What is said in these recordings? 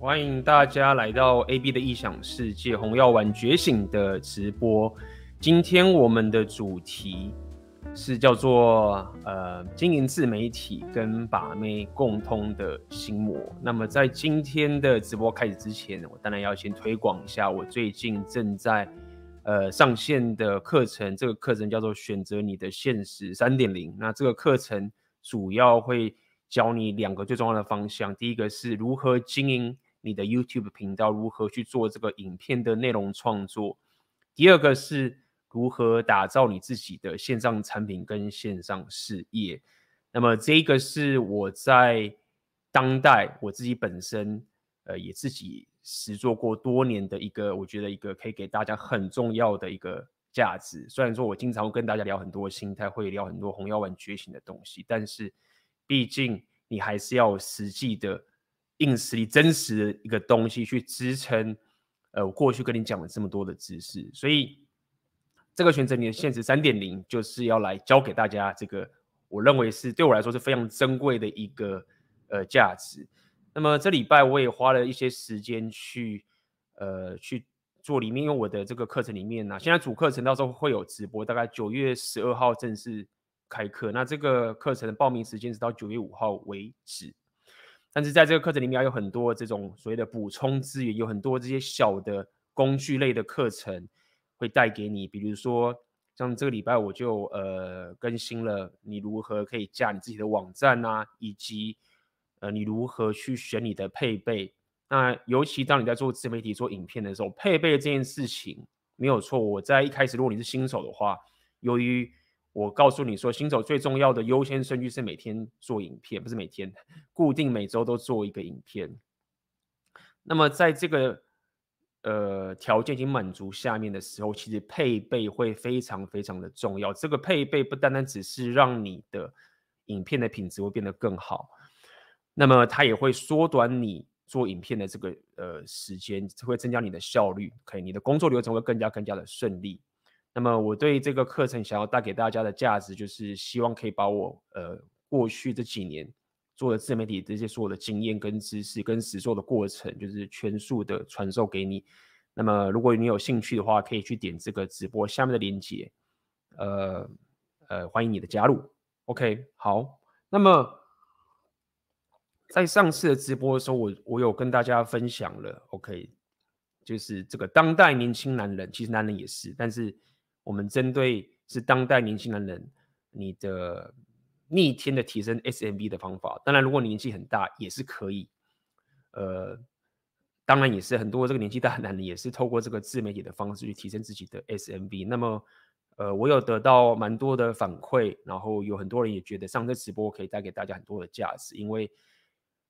欢迎大家来到 AB 的异想世界，红药丸觉醒的直播。今天我们的主题是叫做呃经营自媒体跟把妹共通的心魔。那么在今天的直播开始之前，我当然要先推广一下我最近正在呃上线的课程。这个课程叫做选择你的现实三点零。那这个课程主要会教你两个最重要的方向，第一个是如何经营。你的 YouTube 频道如何去做这个影片的内容创作？第二个是如何打造你自己的线上产品跟线上事业。那么这个是我在当代我自己本身呃也自己实做过多年的一个，我觉得一个可以给大家很重要的一个价值。虽然说我经常会跟大家聊很多心态，会聊很多红药丸觉醒的东西，但是毕竟你还是要实际的。硬实力、真实的一个东西去支撑，呃，我过去跟你讲了这么多的知识，所以这个选择你的现实三点零，就是要来教给大家这个，我认为是对我来说是非常珍贵的一个呃价值。那么这礼拜我也花了一些时间去呃去做里面，因为我的这个课程里面呢、现在主课程到时候会有直播，大概九月十二号正式开课，那这个课程的报名时间是到九月五号为止。但是在这个课程里面，有很多这种所谓的补充资源，有很多这些小的工具类的课程会带给你。比如说，像这个礼拜我就呃更新了你如何可以架你自己的网站啊，以及呃你如何去选你的配备。那尤其当你在做自媒体做影片的时候，配备这件事情没有错。我在一开始，如果你是新手的话，由于我告诉你说，新手最重要的优先顺序是每天做影片，不是每天，固定每周都做一个影片。那么在这个呃条件已经满足下面的时候，其实配备会非常非常的重要。这个配备不单单只是让你的影片的品质会变得更好，那么它也会缩短你做影片的这个呃时间，会增加你的效率，可以，你的工作流程会更加更加的顺利。那么我对这个课程想要带给大家的价值，就是希望可以把我呃过去这几年做的自媒体这些所有的经验跟知识跟实作的过程，就是全数的传授给你。那么如果你有兴趣的话，可以去点这个直播下面的链接，呃呃，欢迎你的加入。OK，好。那么在上次的直播的时候，我我有跟大家分享了，OK，就是这个当代年轻男人，其实男人也是，但是。我们针对是当代年轻男人，你的逆天的提升 SMB 的方法。当然，如果你年纪很大，也是可以。呃，当然也是很多这个年纪大的男人，也是透过这个自媒体的方式去提升自己的 SMB。那么，呃，我有得到蛮多的反馈，然后有很多人也觉得上这直播可以带给大家很多的价值。因为，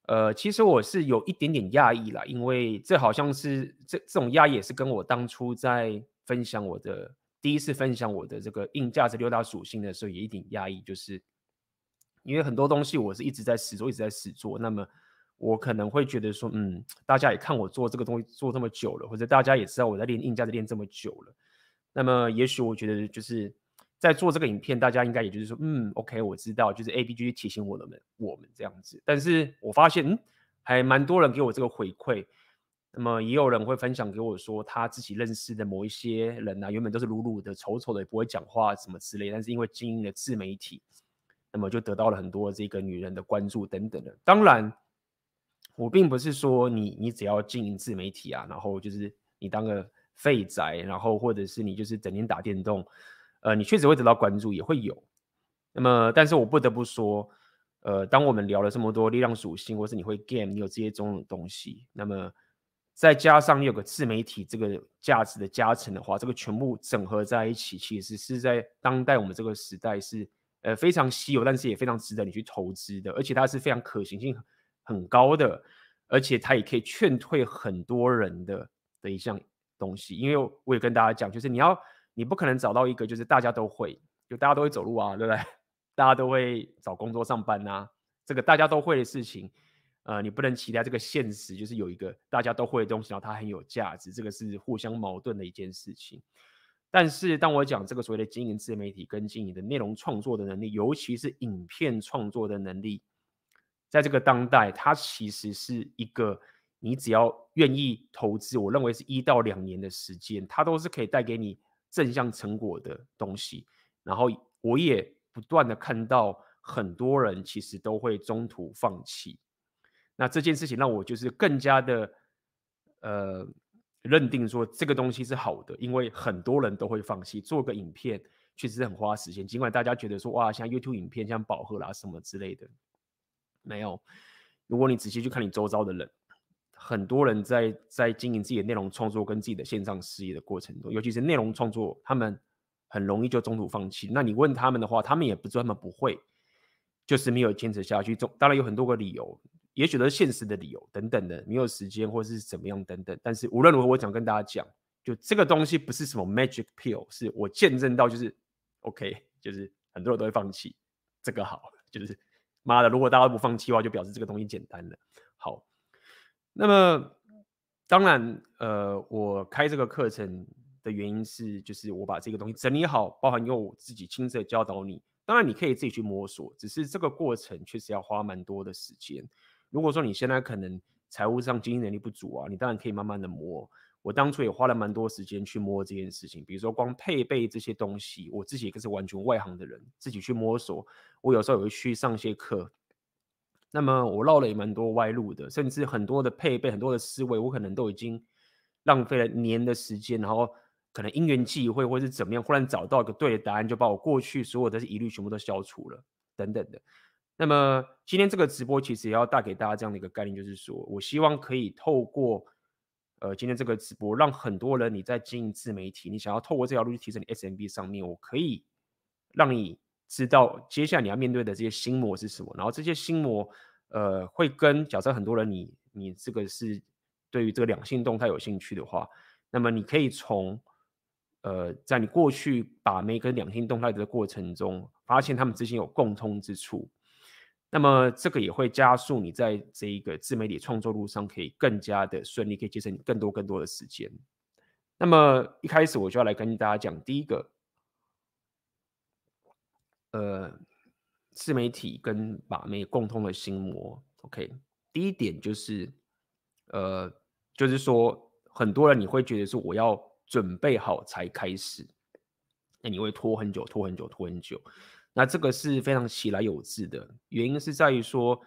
呃，其实我是有一点点讶异啦，因为这好像是这这种讶异也是跟我当初在分享我的。第一次分享我的这个硬价值六大属性的时候，也一点压抑，就是因为很多东西我是一直在试做，一直在试做。那么我可能会觉得说，嗯，大家也看我做这个东西做这么久了，或者大家也知道我在练硬价值练这么久了。那么也许我觉得就是在做这个影片，大家应该也就是说，嗯，OK，我知道，就是 ABG 提醒我们，我们这样子。但是我发现，嗯，还蛮多人给我这个回馈。那么也有人会分享给我说，他自己认识的某一些人啊，原本都是鲁鲁的、丑丑的，也不会讲话什么之类，但是因为经营了自媒体，那么就得到了很多这个女人的关注等等的。当然，我并不是说你你只要经营自媒体啊，然后就是你当个废宅，然后或者是你就是整天打电动，呃，你确实会得到关注，也会有。那么，但是我不得不说，呃，当我们聊了这么多力量属性，或是你会 game，你有这些种种东西，那么。再加上有个自媒体这个价值的加成的话，这个全部整合在一起，其实是在当代我们这个时代是呃非常稀有，但是也非常值得你去投资的，而且它是非常可行性很高的，而且它也可以劝退很多人的的一项东西。因为我也跟大家讲，就是你要你不可能找到一个就是大家都会，就大家都会走路啊，对不对？大家都会找工作上班啊，这个大家都会的事情。呃，你不能期待这个现实就是有一个大家都会的东西，然后它很有价值，这个是互相矛盾的一件事情。但是，当我讲这个所谓的经营自媒体跟经营的内容创作的能力，尤其是影片创作的能力，在这个当代，它其实是一个你只要愿意投资，我认为是一到两年的时间，它都是可以带给你正向成果的东西。然后我也不断的看到很多人其实都会中途放弃。那这件事情让我就是更加的呃认定说这个东西是好的，因为很多人都会放弃。做个影片确实是很花时间，尽管大家觉得说哇，像 YouTube 影片像饱和啦什么之类的，没有。如果你仔细去看你周遭的人，很多人在在经营自己的内容创作跟自己的线上事业的过程中，尤其是内容创作，他们很容易就中途放弃。那你问他们的话，他们也不专门不会，就是没有坚持下去。中当然有很多个理由。也许都是现实的理由等等的，没有时间或是怎么样等等。但是无论如何，我想跟大家讲，就这个东西不是什么 magic pill，是我见证到就是 OK，就是很多人都会放弃。这个好，就是妈的，如果大家不放弃的话，就表示这个东西简单了。好，那么当然，呃，我开这个课程的原因是，就是我把这个东西整理好，包含用我自己亲自教导你。当然，你可以自己去摸索，只是这个过程确实要花蛮多的时间。如果说你现在可能财务上经营能力不足啊，你当然可以慢慢的摸。我当初也花了蛮多时间去摸这件事情，比如说光配备这些东西，我自己也是完全外行的人，自己去摸索。我有时候也会去上些课，那么我绕了也蛮多歪路的，甚至很多的配备、很多的思维，我可能都已经浪费了年的时间，然后可能因缘际会或是怎么样，忽然找到一个对的答案，就把我过去所有的疑虑全部都消除了，等等的。那么今天这个直播其实也要带给大家这样的一个概念，就是说我希望可以透过呃今天这个直播，让很多人你在经营自媒体，你想要透过这条路去提升你 SMB 上面，我可以让你知道接下来你要面对的这些心魔是什么，然后这些心魔呃会跟假设很多人你你这个是对于这个两性动态有兴趣的话，那么你可以从呃在你过去把每跟两性动态的过程中，发现他们之间有共通之处。那么这个也会加速你在这一个自媒体创作路上可以更加的顺利，可以节省更多更多的时间。那么一开始我就要来跟大家讲第一个，呃，自媒体跟把妹共通的心魔。OK，第一点就是，呃，就是说很多人你会觉得说我要准备好才开始，那你会拖很久，拖很久，拖很久。那这个是非常其来有自的，原因是在于说，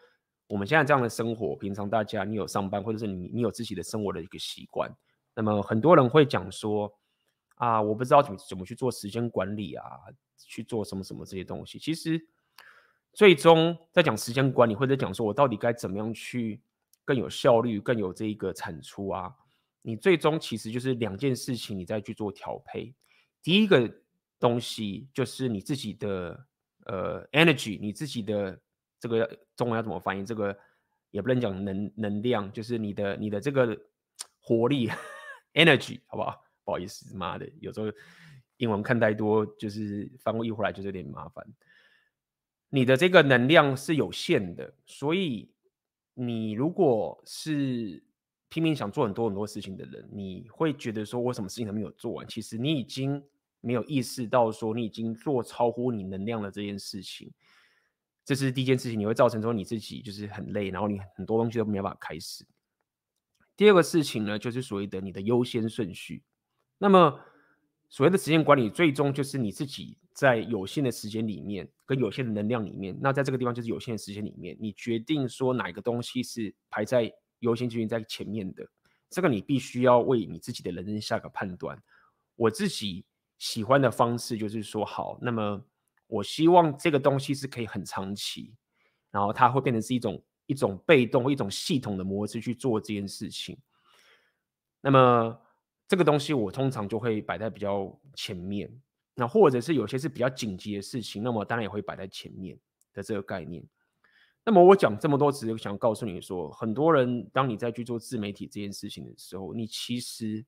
我们现在这样的生活，平常大家你有上班，或者是你你有自己的生活的一个习惯，那么很多人会讲说，啊，我不知道怎么怎么去做时间管理啊，去做什么什么这些东西。其实，最终在讲时间管理，或者讲说我到底该怎么样去更有效率、更有这一个产出啊，你最终其实就是两件事情，你再去做调配。第一个东西就是你自己的。呃，energy，你自己的这个中文要怎么翻译？这个也不能讲能能量，就是你的你的这个活力，energy，好不好？不好意思，妈的，有时候英文看太多，就是翻译回来就是有点麻烦。你的这个能量是有限的，所以你如果是拼命想做很多很多事情的人，你会觉得说我什么事情都没有做完，其实你已经。没有意识到说你已经做超乎你能量的这件事情，这是第一件事情，你会造成说你自己就是很累，然后你很多东西都没有办法开始。第二个事情呢，就是所谓的你的优先顺序。那么所谓的时间管理，最终就是你自己在有限的时间里面，跟有限的能量里面，那在这个地方就是有限的时间里面，你决定说哪个东西是排在优先顺序在前面的，这个你必须要为你自己的人生下个判断。我自己。喜欢的方式就是说好，那么我希望这个东西是可以很长期，然后它会变成是一种一种被动一种系统的模式去做这件事情。那么这个东西我通常就会摆在比较前面，那或者是有些是比较紧急的事情，那么当然也会摆在前面的这个概念。那么我讲这么多，只是想告诉你说，很多人当你在去做自媒体这件事情的时候，你其实。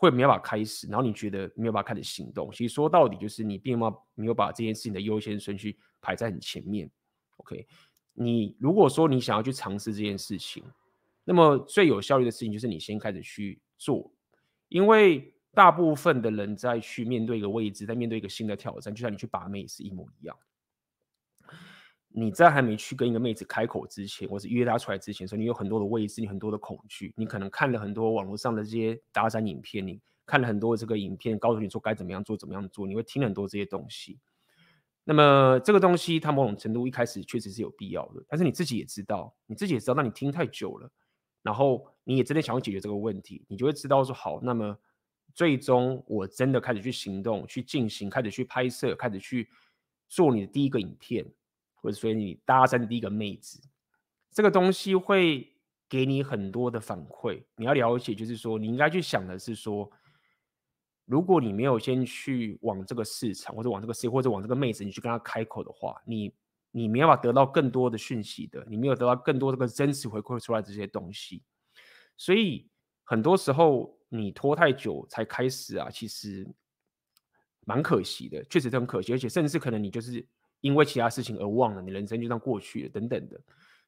会没有办法开始，然后你觉得没有办法开始行动。其实说到底，就是你并没有没有把这件事情的优先顺序排在很前面。OK，你如果说你想要去尝试这件事情，那么最有效率的事情就是你先开始去做，因为大部分的人在去面对一个位置，在面对一个新的挑战，就像你去把妹是一模一样。你在还没去跟一个妹子开口之前，或是约她出来之前，说你有很多的未知，你很多的恐惧，你可能看了很多网络上的这些搭讪影片，你看了很多这个影片，告诉你说该怎么样做，怎么样做，你会听很多这些东西。那么这个东西，它某种程度一开始确实是有必要的，但是你自己也知道，你自己也知道，那你听太久了，然后你也真的想要解决这个问题，你就会知道说好，那么最终我真的开始去行动，去进行，开始去拍摄，开始去做你的第一个影片，或者说你搭讪第一个妹子，这个东西会给你很多的反馈。你要了解，就是说你应该去想的是说。如果你没有先去往这个市场，或者往这个事业，或者往这个妹子，你去跟她开口的话，你你没有办法得到更多的讯息的，你没有得到更多这个真实回馈出来这些东西。所以很多时候你拖太久才开始啊，其实蛮可惜的，确实很可惜，而且甚至可能你就是因为其他事情而忘了，你人生就这样过去了等等的。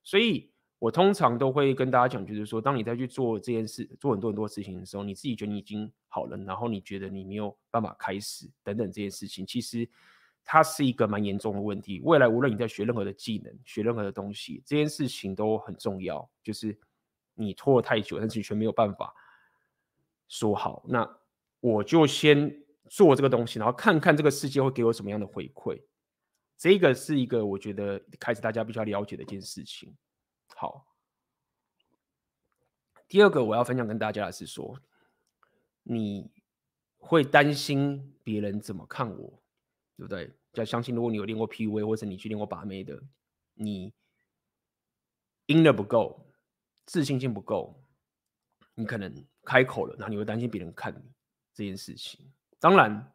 所以。我通常都会跟大家讲，就是说，当你在去做这件事、做很多很多事情的时候，你自己觉得你已经好了，然后你觉得你没有办法开始等等这件事情，其实它是一个蛮严重的问题。未来无论你在学任何的技能、学任何的东西，这件事情都很重要。就是你拖了太久，但是你却没有办法说好，那我就先做这个东西，然后看看这个世界会给我什么样的回馈。这个是一个我觉得开始大家比较了解的一件事情。好，第二个我要分享跟大家的是说，你会担心别人怎么看我，对不对？要相信，如果你有练过 PUA，或者你去练过把妹的，你阴的不够，自信心不够，你可能开口了，然后你会担心别人看你这件事情。当然。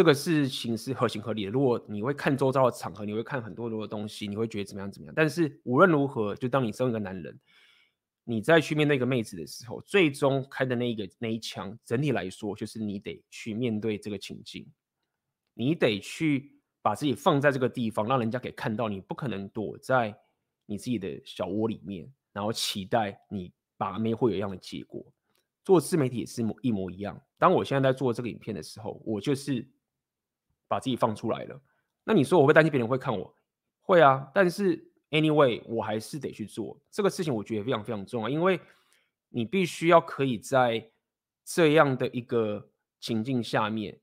这个事情是合情合理的。如果你会看周遭的场合，你会看很多很多的东西，你会觉得怎么样怎么样。但是无论如何，就当你身为一个男人，你在去面对一个妹子的时候，最终开的那一个那一枪，整体来说就是你得去面对这个情境，你得去把自己放在这个地方，让人家可以看到。你不可能躲在你自己的小窝里面，然后期待你把妹会有一样的结果。做自媒体也是一模一样。当我现在在做这个影片的时候，我就是。把自己放出来了，那你说我会担心别人会看我？会啊，但是 anyway，我还是得去做这个事情。我觉得非常非常重要，因为你必须要可以在这样的一个情境下面，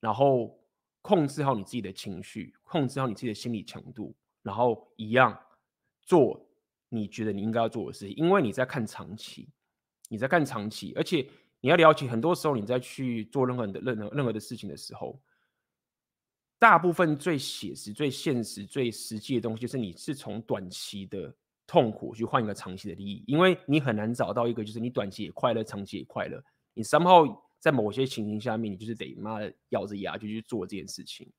然后控制好你自己的情绪，控制好你自己的心理强度，然后一样做你觉得你应该要做的事情。因为你在看长期，你在看长期，而且你要了解，很多时候你在去做任何的任何任何的事情的时候。大部分最写实、最现实、最实际的东西，就是你是从短期的痛苦去换一个长期的利益，因为你很难找到一个就是你短期也快乐、长期也快乐。你 somehow 在某些情形下面，你就是得妈的咬着牙就去做这件事情。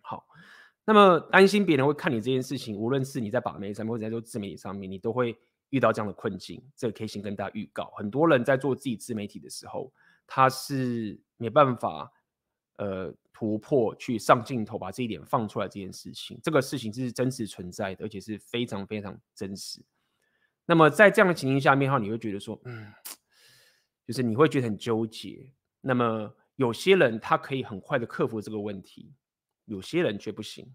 好，那么担心别人会看你这件事情，无论是你在把妹上面，或者在做自媒体上面，你都会遇到这样的困境。这个可以先跟大家预告，很多人在做自己自媒体的时候，他是没办法。呃，突破去上镜头，把这一点放出来，这件事情，这个事情是真实存在的，而且是非常非常真实。那么在这样的情形下面的话，你会觉得说，嗯，就是你会觉得很纠结。那么有些人他可以很快的克服这个问题，有些人却不行。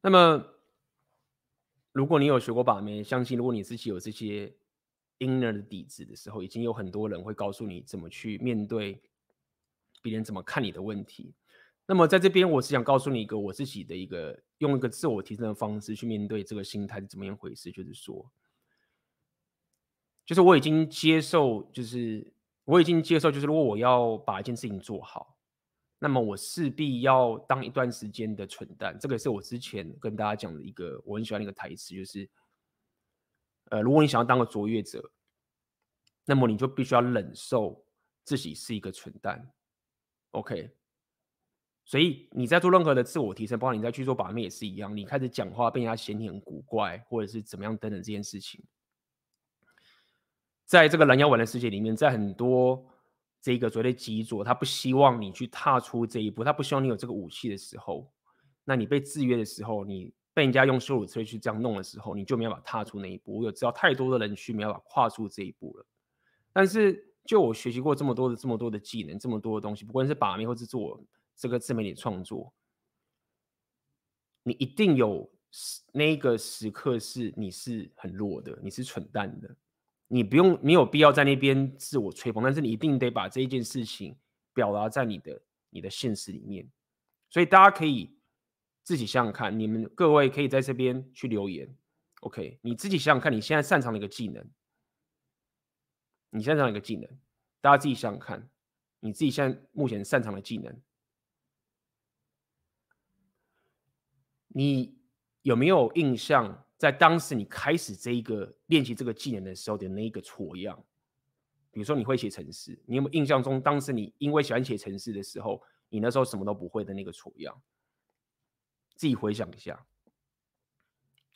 那么如果你有学过把妹，相信如果你自己有这些。Inner 的底子的时候，已经有很多人会告诉你怎么去面对别人怎么看你的问题。那么在这边，我是想告诉你一个我自己的一个用一个自我提升的方式去面对这个心态是怎么样回事，就是说，就是我已经接受，就是我已经接受，就是如果我要把一件事情做好，那么我势必要当一段时间的蠢蛋。这个是我之前跟大家讲的一个我很喜欢的一个台词，就是。呃，如果你想要当个卓越者，那么你就必须要忍受自己是一个蠢蛋，OK？所以你在做任何的自我提升，包括你在去做把妹也是一样，你开始讲话被人家嫌你很古怪，或者是怎么样等等这件事情，在这个拦腰丸的世界里面，在很多这个所谓的极左，他不希望你去踏出这一步，他不希望你有这个武器的时候，那你被制约的时候，你。被人家用羞辱词去这样弄的时候，你就没有办法踏出那一步。我有知道太多的人去没有办法跨出这一步了。但是，就我学习过这么多的这么多的技能，这么多的东西，不管是把妹或是做这个自媒体创作，你一定有那个时刻是你是很弱的，你是蠢蛋的，你不用没有必要在那边自我吹捧，但是你一定得把这一件事情表达在你的你的现实里面。所以大家可以自己想想看，你们各位可以在这边去留言。OK，你自己想想看，你现在擅长的一个技能，你擅长的一个技能，大家自己想想看，你自己现在目前擅长的技能，你有没有印象，在当时你开始这一个练习这个技能的时候的那一个错样？比如说你会写程式，你有没有印象中当时你因为喜欢写程式的时候，你那时候什么都不会的那个错样？自己回想一下，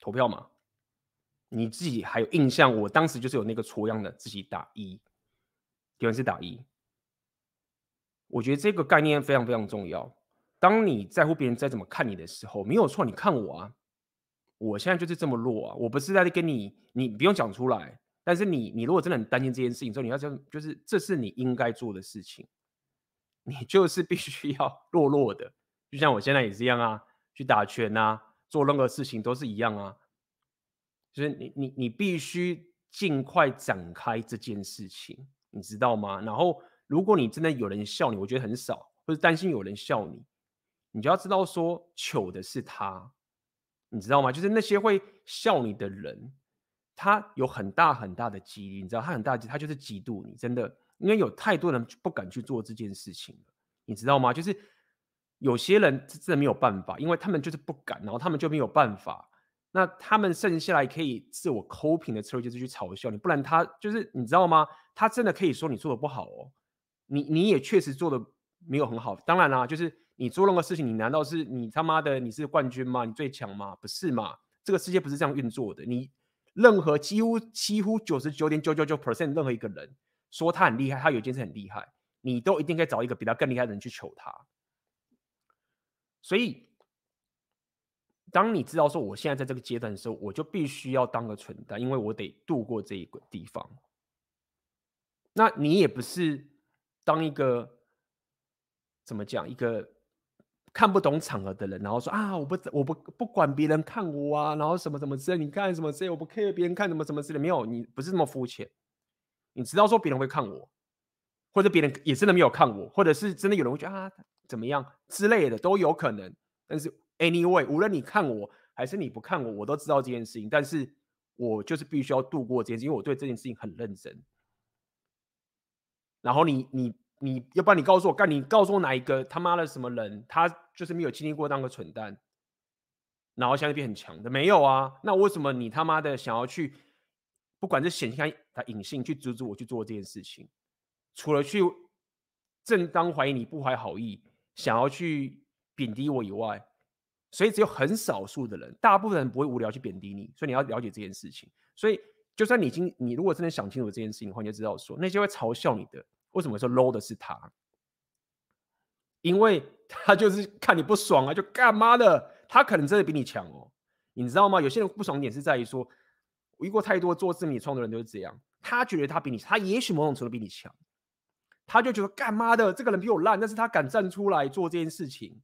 投票嘛。你自己还有印象？我当时就是有那个戳样的，自己打一，有人是打一。我觉得这个概念非常非常重要。当你在乎别人再怎么看你的时候，没有错，你看我啊，我现在就是这么弱啊。我不是在跟你，你不用讲出来。但是你，你如果真的很担心这件事情之后，你要这样，就是这是你应该做的事情。你就是必须要 弱弱的，就像我现在也是一样啊，去打拳啊，做任何事情都是一样啊。就是你你你必须尽快展开这件事情，你知道吗？然后如果你真的有人笑你，我觉得很少，或者担心有人笑你，你就要知道说糗的是他，你知道吗？就是那些会笑你的人，他有很大很大的几率，你知道他很大，他就是嫉妒你，真的，因为有太多人不敢去做这件事情，你知道吗？就是有些人真的没有办法，因为他们就是不敢，然后他们就没有办法。那他们剩下来可以自我抠平的策略就是去嘲笑你，不然他就是你知道吗？他真的可以说你做的不好哦，你你也确实做的没有很好。当然啦，就是你做任何事情，你难道是你他妈的你是冠军吗？你最强吗？不是嘛？这个世界不是这样运作的。你任何几乎几乎九十九点九九九 percent 任何一个人说他很厉害，他有一件事很厉害，你都一定可以找一个比他更厉害的人去求他。所以。当你知道说我现在在这个阶段的时候，我就必须要当个蠢蛋，因为我得度过这一个地方。那你也不是当一个怎么讲一个看不懂场合的人，然后说啊，我不我不不管别人看我啊，然后什么什么之类，你看什么之类，我不 care 别人看什么什么之类，没有，你不是这么肤浅。你知道说别人会看我，或者别人也真的没有看我，或者是真的有人会觉得啊怎么样之类的都有可能，但是。Anyway，无论你看我还是你不看我，我都知道这件事情。但是我就是必须要度过这件事，因为我对这件事情很认真。然后你你你要不然你告诉我，干你告诉我哪一个他妈的什么人，他就是没有经历过当个蠢蛋，然后现在变很强的，没有啊？那为什么你他妈的想要去，不管是显性还隐性，去阻止我去做这件事情？除了去正当怀疑你不怀好意，想要去贬低我以外。所以只有很少数的人，大部分人不会无聊去贬低你，所以你要了解这件事情。所以就算你已经，你如果真的想清楚这件事情的话，你就知道说那些会嘲笑你的，为什么说 low 的是他？因为 他就是看你不爽啊，就干嘛的？他可能真的比你强哦，你知道吗？有些人不爽点是在于说，我遇过太多做自媒体创作的人都是这样，他觉得他比你，他也许某种程度比你强，他就觉得干嘛的？这个人比我烂，但是他敢站出来做这件事情。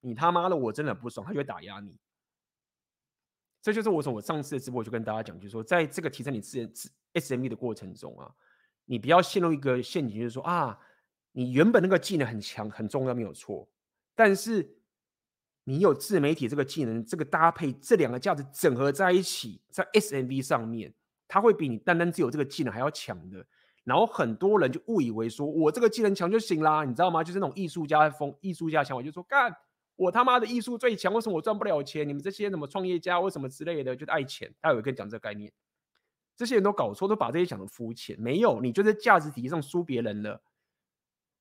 你他妈的，我真的不爽，他就会打压你。这就是我从我上次的直播就跟大家讲，就是说，在这个提升你自自 SME 的过程中啊，你不要陷入一个陷阱，就是说啊，你原本那个技能很强很重要没有错，但是你有自媒体这个技能，这个搭配这两个价值整合在一起，在 SME 上面，它会比你单单只有这个技能还要强的。然后很多人就误以为说我这个技能强就行啦，你知道吗？就是那种艺术家风、艺术家想法，就说干。我他妈的艺术最强，为什么我赚不了钱？你们这些什么创业家，为什么之类的，就爱钱。他有一个讲这个概念，这些人都搞错，都把这些讲的肤浅。没有，你就在价值体系上输别人了。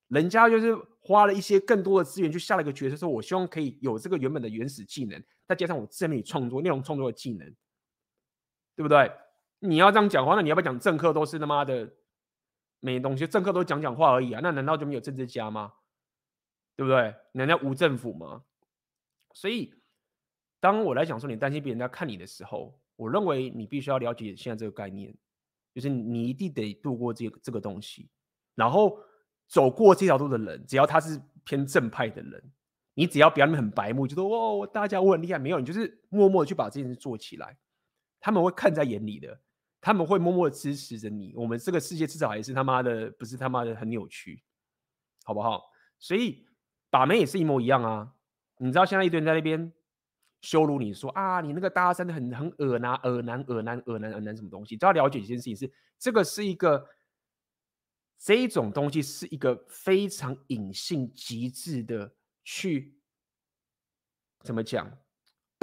人家就是花了一些更多的资源去下了一个决策，说我希望可以有这个原本的原始技能，再加上我自媒体创作、内容创作的技能，对不对？你要这样讲话，那你要不要讲政客都是他妈的没东西？政客都讲讲话而已啊，那难道就没有政治家吗？对不对？难道无政府吗？所以，当我来讲说你担心别人家看你的时候，我认为你必须要了解现在这个概念，就是你一定得度过这个这个东西，然后走过这条路的人，只要他是偏正派的人，你只要表面很白目，就说哦，大家我很厉害，没有，你就是默默的去把这件事做起来，他们会看在眼里的，他们会默默的支持着你。我们这个世界至少还是他妈的，不是他妈的很扭曲，好不好？所以把妹也是一模一样啊。你知道现在一堆人在那边羞辱你说啊，你那个大三的很很恶男恶男恶男恶男恶男什么东西？都要了解一件事情是，这个是一个。这一种东西是一个非常隐性、极致的去怎么讲，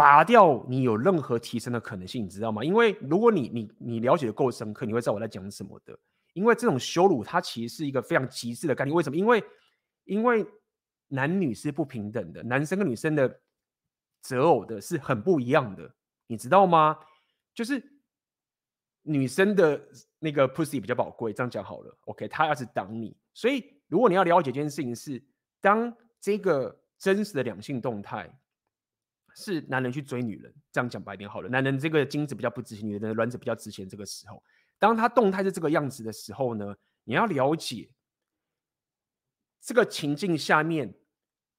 拔掉你有任何提升的可能性，你知道吗？因为如果你你你了解的够深刻，你会知道我在讲什么的。因为这种羞辱，它其实是一个非常极致的概念。为什么？因为因为男女是不平等的，男生跟女生的择偶的是很不一样的，你知道吗？就是。女生的那个 pussy 比较宝贵，这样讲好了。OK，他要是挡你，所以如果你要了解一件事情是，当这个真实的两性动态是男人去追女人，这样讲白点好了，男人这个精子比较不值钱，女人的卵子比较值钱。这个时候，当他动态是这个样子的时候呢，你要了解这个情境下面，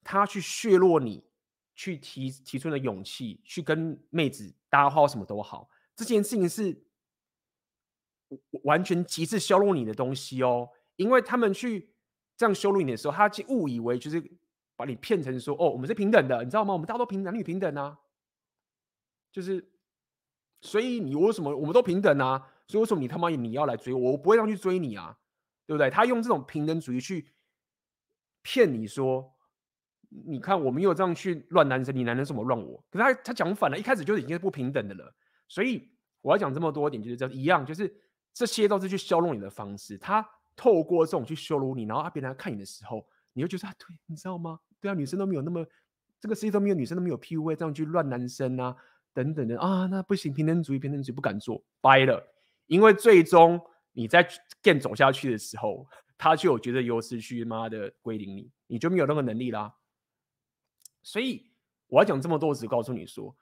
他去削弱你，去提提出的勇气，去跟妹子搭话什么都好，这件事情是。完全极致羞辱你的东西哦，因为他们去这样羞辱你的时候，他就误以为就是把你骗成说哦，我们是平等的，你知道吗？我们大家都平男女平等啊，就是所以你为什么我们都平等啊？所以为什么你他妈你要来追我？我不会让去追你啊，对不对？他用这种平等主义去骗你说，你看我没有这样去乱男生，你男人怎么乱我？可是他他讲反了，一开始就已经是不平等的了。所以我要讲这么多点，就是这样一样，就是。这些都是去羞辱你的方式。他透过这种去羞辱你，然后他别人来看你的时候，你会觉得啊，对，你知道吗？对啊，女生都没有那么，这个世界都没有女生都没有 PUA 这样去乱男生啊，等等的啊，那不行，平等主义，平等主义不敢做，掰了。因为最终你在 game 走下去的时候，他就有觉得优势去妈的归零你，你就没有那个能力啦。所以我要讲这么多，只告诉你说，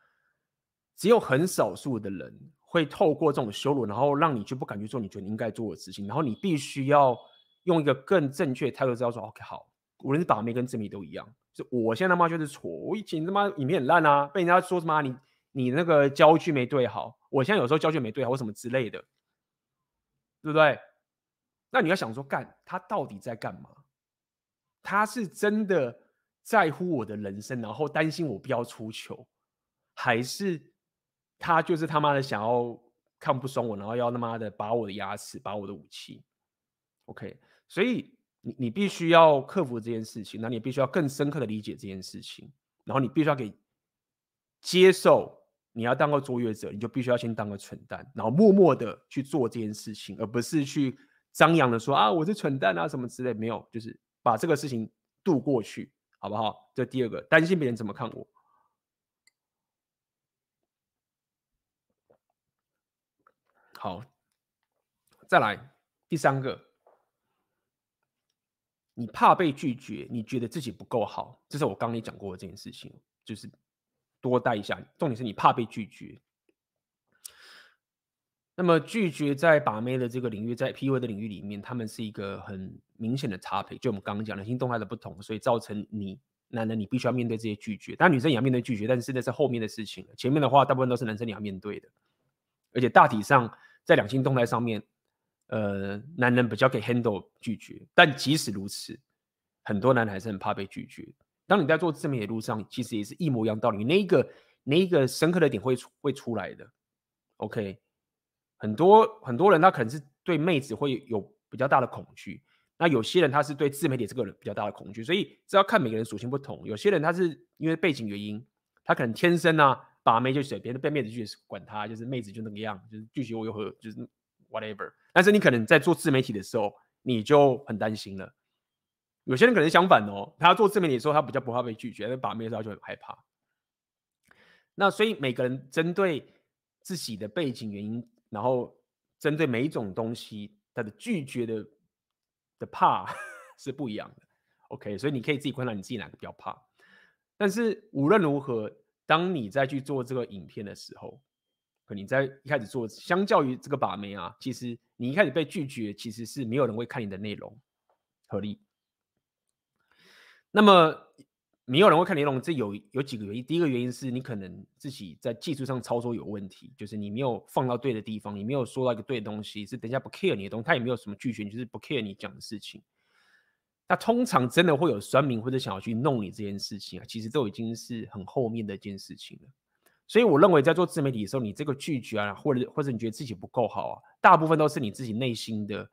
只有很少数的人。会透过这种羞辱，然后让你就不敢去做你觉得你应该做的事情，然后你必须要用一个更正确的态度，知道说 OK 好，无论是把妹跟正妹都一样，就我现在他妈就是错，我以前他妈影片很烂啊，被人家说什么你你那个焦距没对好，我现在有时候焦距没对好或什么之类的，对不对？那你要想说干他到底在干嘛？他是真的在乎我的人生，然后担心我不要出糗，还是？他就是他妈的想要看不爽我，然后要他妈的拔我的牙齿，拔我的武器。OK，所以你你必须要克服这件事情，那你必须要更深刻的理解这件事情，然后你必须要给接受，你要当个卓越者，你就必须要先当个蠢蛋，然后默默的去做这件事情，而不是去张扬的说啊我是蠢蛋啊什么之类，没有，就是把这个事情度过去，好不好？这第二个，担心别人怎么看我。好，再来第三个，你怕被拒绝，你觉得自己不够好，这是我刚刚你讲过的这件事情，就是多带一下。重点是你怕被拒绝。那么拒绝在把妹的这个领域，在 PUA 的领域里面，他们是一个很明显的差别。就我们刚刚讲的性动态的不同，所以造成你男人你必须要面对这些拒绝。当然女生也要面对拒绝，但是那是后面的事情了。前面的话，大部分都是男生你要面对的，而且大体上。在两性动态上面，呃，男人比较可以 handle 拒绝，但即使如此，很多男人还是很怕被拒绝。当你在做正面的路上，其实也是一模一样道理。那一个那一个深刻的点会会出来的。OK，很多很多人他可能是对妹子会有比较大的恐惧，那有些人他是对自媒体这个人比较大的恐惧，所以这要看每个人属性不同。有些人他是因为背景原因，他可能天生啊。把妹就随便，被妹子拒绝管他，就是妹子就那个样，就是拒绝我又何，就是 whatever。但是你可能在做自媒体的时候，你就很担心了。有些人可能相反哦，他做自媒体的时候，他比较不怕被拒绝，但把妹的时候就很害怕。那所以每个人针对自己的背景原因，然后针对每一种东西，他的拒绝的的怕 是不一样的。OK，所以你可以自己观察你自己哪个比较怕。但是无论如何。当你在去做这个影片的时候，可你在一开始做，相较于这个把妹啊，其实你一开始被拒绝，其实是没有人会看你的内容，合理。那么没有人会看你那种，这有有几个原因。第一个原因是你可能自己在技术上操作有问题，就是你没有放到对的地方，你没有说到一个对的东西，是等一下不 care 你的东西，他也没有什么拒绝，就是不 care 你讲的事情。那通常真的会有酸民或者想要去弄你这件事情啊，其实都已经是很后面的一件事情了。所以我认为在做自媒体的时候，你这个拒绝啊，或者或者你觉得自己不够好啊，大部分都是你自己内心的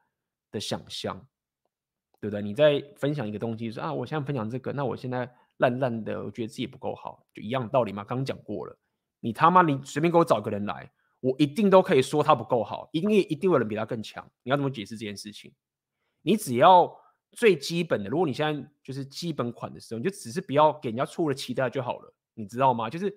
的想象，对不对？你在分享一个东西说啊，我现在分享这个，那我现在烂烂的，我觉得自己不够好，就一样道理嘛。刚讲过了，你他妈你随便给我找个人来，我一定都可以说他不够好，一定一定有人比他更强。你要怎么解释这件事情？你只要。最基本的，如果你现在就是基本款的时候，你就只是不要给人家错误的期待就好了，你知道吗？就是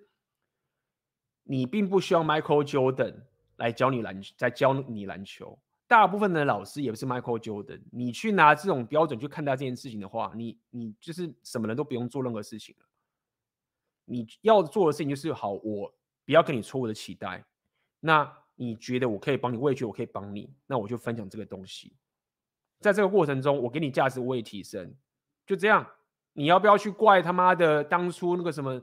你并不需要 Michael Jordan 来教你篮，在教你篮球。大部分的老师也不是 Michael Jordan，你去拿这种标准去看待这件事情的话，你你就是什么人都不用做任何事情了。你要做的事情就是好，我不要跟你错误的期待。那你觉得我可以帮你，我也觉得我可以帮你，那我就分享这个东西。在这个过程中，我给你价值，我也提升，就这样。你要不要去怪他妈的当初那个什么，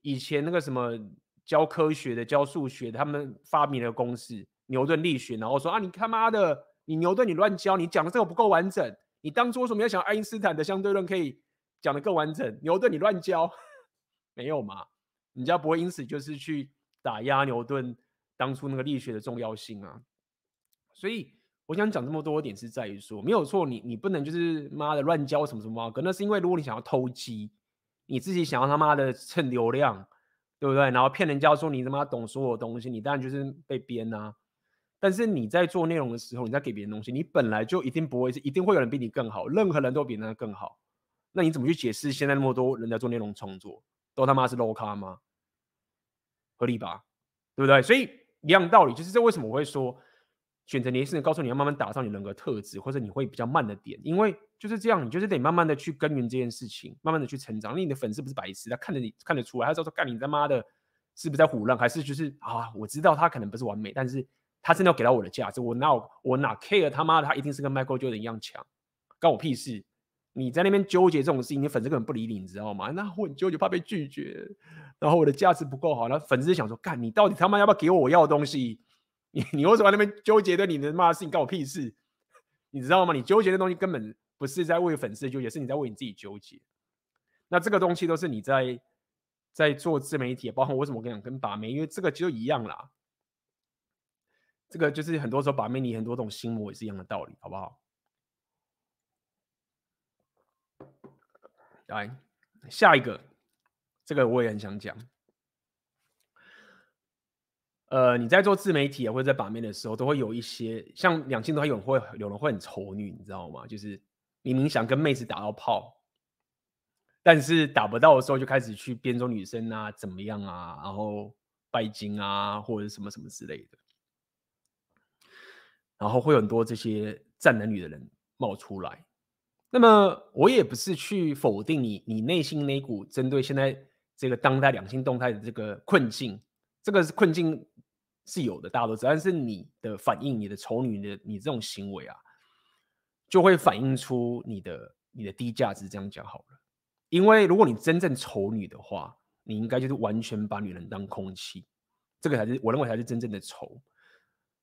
以前那个什么教科学的、教数学的，他们发明了公式牛顿力学，然后说啊，你他妈的，你牛顿你乱教，你讲的这个不够完整。你当初为什么要想爱因斯坦的相对论可以讲得更完整？牛顿你乱教，没有嘛？人家不会因此就是去打压牛顿当初那个力学的重要性啊。所以。我想讲这么多点是在于说，没有错，你你不能就是妈的乱教什么什么，可那是因为如果你想要偷鸡，你自己想要他妈的蹭流量，对不对？然后骗人家说你他妈懂所有东西，你当然就是被编啊。但是你在做内容的时候，你在给别人东西，你本来就一定不会是，一定会有人比你更好，任何人都比那更好。那你怎么去解释现在那么多人在做内容创作，都他妈是 low 咖吗？合理吧？对不对？所以一样道理，就是这为什么我会说。选择年轻人告诉你要慢慢打造你人格特质，或者你会比较慢的点，因为就是这样，你就是得慢慢的去耕耘这件事情，慢慢的去成长。你的粉丝不是白痴，他看着你看得出来，他知道说干你他妈的，是不是在唬烂，还是就是啊？我知道他可能不是完美，但是他真的要给到我的价值，我哪我哪 care 他妈的，他一定是跟 Michael Jordan 一样强，关我屁事！你在那边纠结这种事情，你粉丝根本不理你，你知道吗？那我很纠结，怕被拒绝，然后我的价值不够好，那粉丝想说干你到底他妈要不要给我我要的东西？你 你为什么在那边纠结的？你的妈的事情干我屁事？你知道吗？你纠结的东西根本不是在为粉丝纠结，是你在为你自己纠结。那这个东西都是你在在做自媒体，包括为什么我跟你讲跟把妹，因为这个就一样啦。这个就是很多时候把妹，你很多种心魔也是一样的道理，好不好？来，下一个，这个我也很想讲。呃，你在做自媒体，或者在把妹的时候，都会有一些像两性都还有人会有人会很丑女，你知道吗？就是明明想跟妹子打到炮，但是打不到的时候，就开始去编说女生啊怎么样啊，然后拜金啊或者什么什么之类的，然后会有很多这些战男女的人冒出来。那么我也不是去否定你，你内心那股针对现在这个当代两性动态的这个困境，这个困境。是有的，大家都知道，但是你的反应，你的丑女的你这种行为啊，就会反映出你的你的低价值。这样讲好了，因为如果你真正丑女的话，你应该就是完全把女人当空气，这个才是我认为才是真正的丑，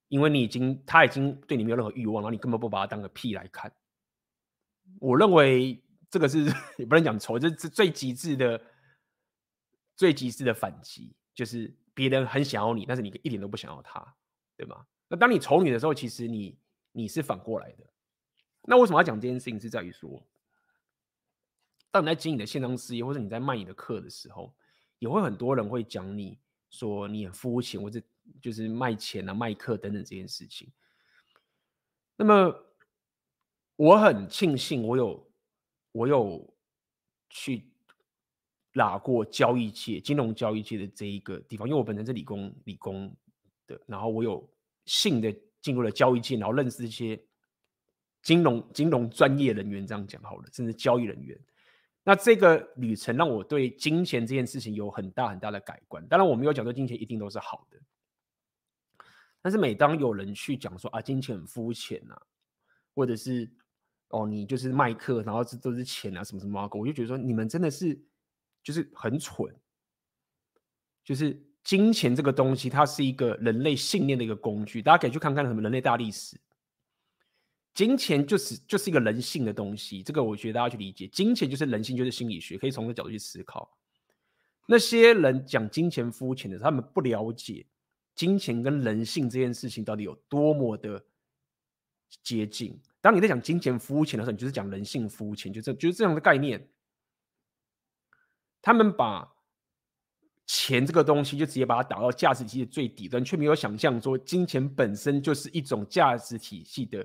因为你已经他已经对你没有任何欲望，然后你根本不把他当个屁来看。我认为这个是 也不能讲丑，这是最极致的最极致的反击，就是。别人很想要你，但是你一点都不想要他，对吗？那当你丑女的时候，其实你你是反过来的。那为什么要讲这件事情？是在于说，当你在经营你的线上事业，或者你在卖你的课的时候，也会很多人会讲你说你很肤浅，或者就是卖钱啊、卖课等等这件事情。那么我很庆幸，我有我有去。拉过交易界、金融交易界的这一个地方，因为我本身是理工理工的，然后我有幸的进入了交易界，然后认识一些金融金融专业人员，这样讲好了，甚至交易人员。那这个旅程让我对金钱这件事情有很大很大的改观。当然，我没有讲说金钱一定都是好的，但是每当有人去讲说啊，金钱很肤浅啊，或者是哦，你就是麦克，然后这都是钱啊，什么什么，我就觉得说你们真的是就是很蠢，就是金钱这个东西，它是一个人类信念的一个工具，大家可以去看看什么人类大历史，金钱就是就是一个人性的东西，这个我觉得大家去理解，金钱就是人性，就是心理学，可以从这角度去思考。那些人讲金钱肤浅的，他们不了解金钱跟人性这件事情到底有多么的接近。当你在讲金钱肤浅的时候，你就是讲人性肤浅，就这就是这样的概念。他们把钱这个东西就直接把它打到价值体系的最底端，却没有想象说金钱本身就是一种价值体系的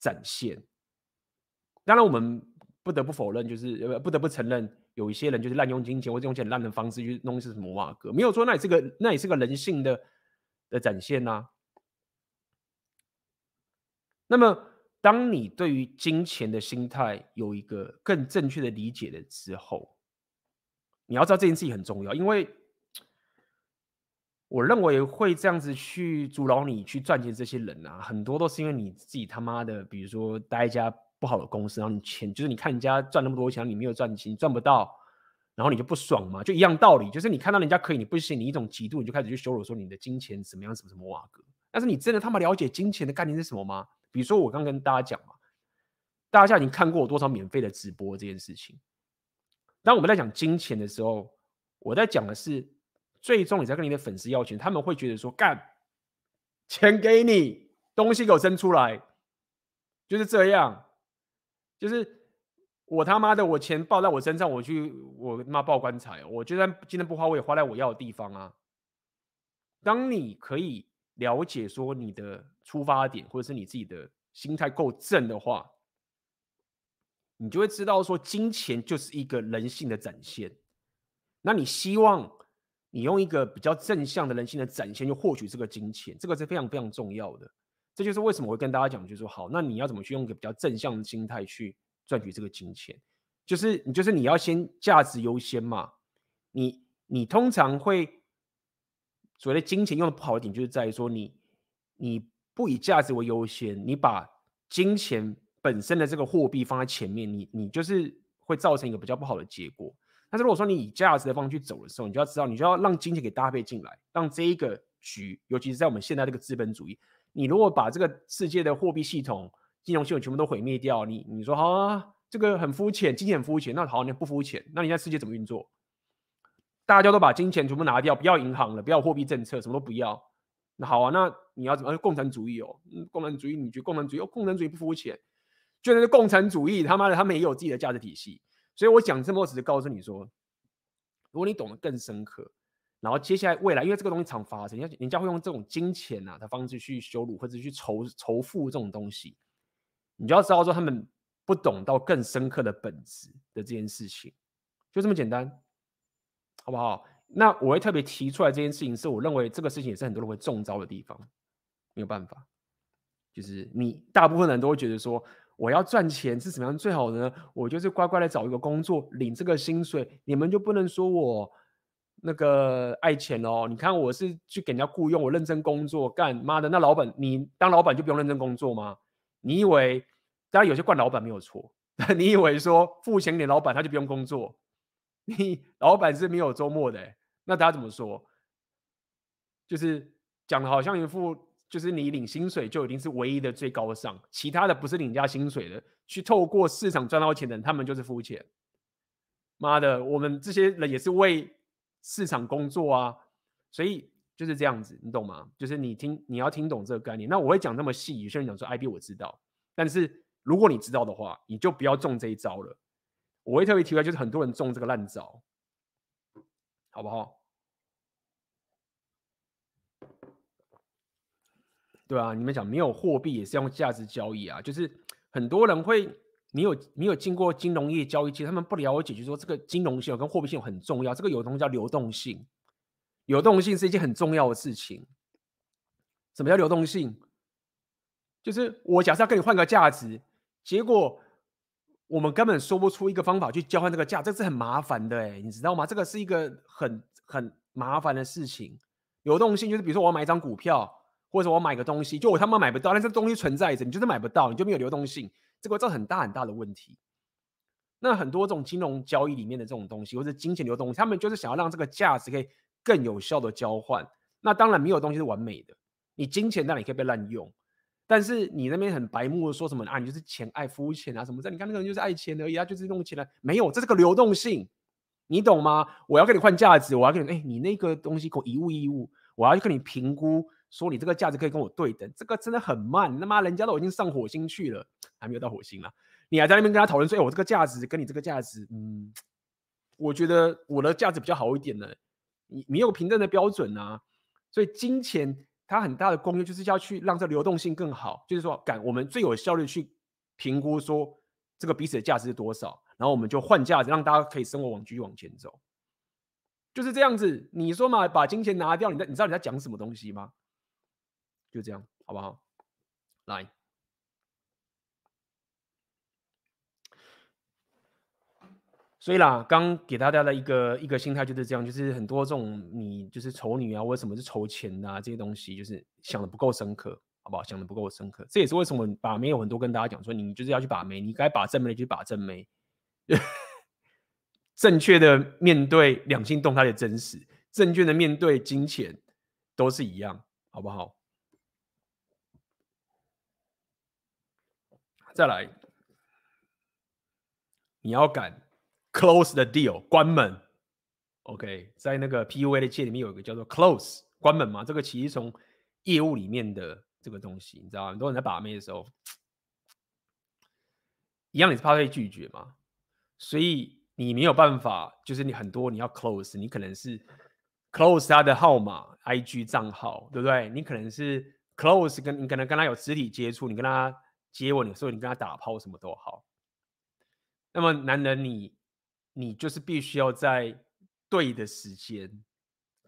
展现。当然，我们不得不否认，就是不得不承认，有一些人就是滥用金钱或者用很烂的方式去弄一些什么瓦格，没有说那也是个那也是个人性的的展现呐、那么。当你对于金钱的心态有一个更正确的理解了之后，你要知道这件事情很重要，因为我认为会这样子去阻挠你去赚钱这些人啊，很多都是因为你自己他妈的，比如说待一家不好的公司，然后你钱就是你看人家赚那么多钱，你没有赚钱，赚不到，然后你就不爽嘛，就一样道理，就是你看到人家可以，你不行，你一种嫉妒，你就开始去羞辱说你的金钱怎么样，什么什么瓦格，但是你真的他妈了解金钱的概念是什么吗？比如说，我刚跟大家讲嘛，大家已经看过我多少免费的直播这件事情。当我们在讲金钱的时候，我在讲的是，最终你在跟你的粉丝要钱，他们会觉得说，干，钱给你，东西给我生出来，就是这样，就是我他妈的，我钱报在我身上，我去，我他妈报棺材，我就算今天不花，我也花在我要的地方啊。当你可以。了解说你的出发点，或者是你自己的心态够正的话，你就会知道说金钱就是一个人性的展现。那你希望你用一个比较正向的人性的展现，去获取这个金钱，这个是非常非常重要的。这就是为什么我会跟大家讲，就是说好，那你要怎么去用一个比较正向的心态去赚取这个金钱？就是你就是你要先价值优先嘛。你你通常会。所谓的金钱用的不好的点，就是在于说你你不以价值为优先，你把金钱本身的这个货币放在前面，你你就是会造成一个比较不好的结果。但是如果说你以价值的方式去走的时候，你就要知道，你就要让金钱给搭配进来，让这一个局，尤其是在我们现在这个资本主义，你如果把这个世界的货币系统、金融系统全部都毁灭掉，你你说好啊，这个很肤浅，金钱很肤浅，那好，你不肤浅，那你在世界怎么运作？大家都把金钱全部拿掉，不要银行了，不要货币政策，什么都不要。那好啊，那你要怎么？共产主义哦，共产主义，你觉得共产主义？哦，共产主义不肤浅，就那个共产主义，他妈的，他们也有自己的价值体系。所以我讲这么多，只是告诉你说，如果你懂得更深刻，然后接下来未来，因为这个东西常发生，人家人家会用这种金钱啊的方式去羞辱或者去仇仇富这种东西，你就要知道说他们不懂到更深刻的本质的这件事情，就这么简单。好不好？那我会特别提出来这件事情，是我认为这个事情也是很多人会中招的地方。没有办法，就是你大部分人都会觉得说，我要赚钱是怎么样最好的呢？我就是乖乖的找一个工作，领这个薪水，你们就不能说我那个爱钱哦？你看我是去给人家雇佣，我认真工作干妈的，那老板你当老板就不用认真工作吗？你以为当然有些惯老板没有错，但你以为说付钱给老板他就不用工作？你老板是没有周末的，那大家怎么说？就是讲的好像一副，就是你领薪水就一定是唯一的最高尚，其他的不是领家薪水的，去透过市场赚到钱的人，他们就是肤浅。妈的，我们这些人也是为市场工作啊，所以就是这样子，你懂吗？就是你听，你要听懂这个概念。那我会讲那么细，有些人讲说 IB 我知道，但是如果你知道的话，你就不要中这一招了。我会特别提出来，就是很多人中这个烂招，好不好？对啊，你们讲没有货币也是用价值交易啊，就是很多人会没有没有经过金融业交易，其实他们不了解，就是说这个金融性跟货币性很重要。这个有东西叫流动性，流动性是一件很重要的事情。什么叫流动性？就是我假设要跟你换个价值，结果。我们根本说不出一个方法去交换这个价，这是很麻烦的哎，你知道吗？这个是一个很很麻烦的事情。流动性就是，比如说我要买一张股票，或者我买个东西，就我他妈买不到，但是东西存在着，你就是买不到，你就没有流动性。这个会造很大很大的问题。那很多这种金融交易里面的这种东西，或者金钱流动，他们就是想要让这个价值可以更有效的交换。那当然没有东西是完美的，你金钱当然也可以被滥用，但是你那边很白目的说什么啊，你就是钱爱肤浅啊什么的，你看那个人就是爱钱而已，他就是用钱来，没有，这是个流动性，你懂吗？我要跟你换价值，我要跟你，哎，你那个东西给我一物一物，我要去跟你评估，说你这个价值可以跟我对等，这个真的很慢，他妈人家都已经上火星去了，还没有到火星啦。你还在那边跟他讨论说，哎，我这个价值跟你这个价值，嗯，我觉得我的价值比较好一点呢。你你有平等的标准啊，所以金钱它很大的功用就是要去让这流动性更好，就是说，赶我们最有效率去评估说这个彼此的价值是多少，然后我们就换价值，让大家可以生活往继续往前走，就是这样子。你说嘛，把金钱拿掉，你在你知道你在讲什么东西吗？就这样，好不好？来。所以啦，刚给大家的一个一个心态就是这样，就是很多这种你就是丑女啊，或者什么是筹钱啊这些东西，就是想的不够深刻，好不好？想的不够深刻，这也是为什么把妹有很多跟大家讲说，你就是要去把妹，你该把正妹的就把正妹，正确的面对两性动态的真实，正确的面对金钱，都是一样，好不好？再来，你要敢。Close the deal，关门。OK，在那个 PUA 的界里面有一个叫做 close，关门嘛。这个其实从业务里面的这个东西，你知道？很多人在把妹的时候，一样你是怕被拒绝嘛，所以你没有办法，就是你很多你要 close，你可能是 close 他的号码、IG 账号，对不对？你可能是 close 跟你可能跟他有肢体接触，你跟他接吻的时候，你跟他打炮什么都好。那么男人你。你就是必须要在对的时间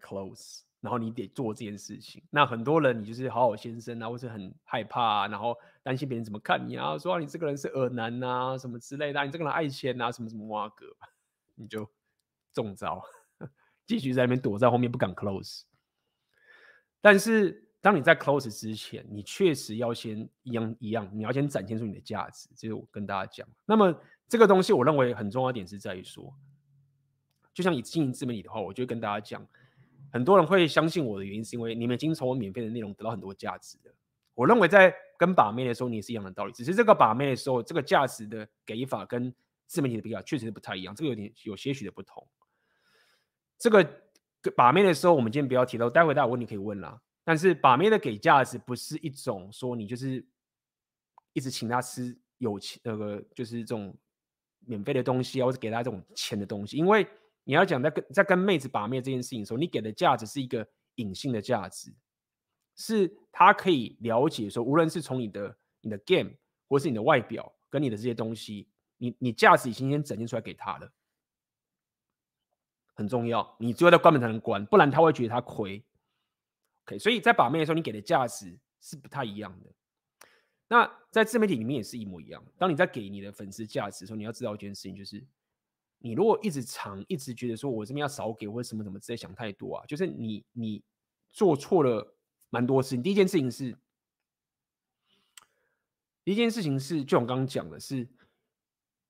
close，然后你得做这件事情。那很多人你就是好好先生啊，或是很害怕啊，然后担心别人怎么看你啊，说你这个人是恶男啊，什么之类的，你这个人爱钱啊，什么什么哇哥，你就中招，继续在那边躲在后面不敢 close。但是当你在 close 之前，你确实要先一样一样，你要先展现出你的价值，这是我跟大家讲。那么。这个东西我认为很重要的点是在于说，就像你经营自媒体的话，我就会跟大家讲，很多人会相信我的原因是因为你们已经从我免费的内容得到很多价值的。我认为在跟把妹的时候，你也是一样的道理，只是这个把妹的时候，这个价值的给法跟自媒体的比较确实是不太一样，这个有点有些许的不同。这个把妹的时候，我们今天不要提到，待会大家有问题可以问啦。但是把妹的给价值不是一种说你就是一直请他吃有钱那个就是这种。免费的东西啊，或者给他这种钱的东西，因为你要讲在跟在跟妹子把妹这件事情的时候，你给的价值是一个隐性的价值，是他可以了解说，无论是从你的你的 game，或是你的外表跟你的这些东西，你你价值已经先展现出来给他了，很重要。你只有在关门才能关，不然他会觉得他亏。OK，所以在把妹的时候，你给的价值是不太一样的。那在自媒体里面也是一模一样。当你在给你的粉丝价值的时候，你要知道一件事情，就是你如果一直长，一直觉得说我这边要少给或者什么什么之类，想太多啊，就是你你做错了蛮多事情。第一件事情是，第一件事情是，就我刚刚讲的是，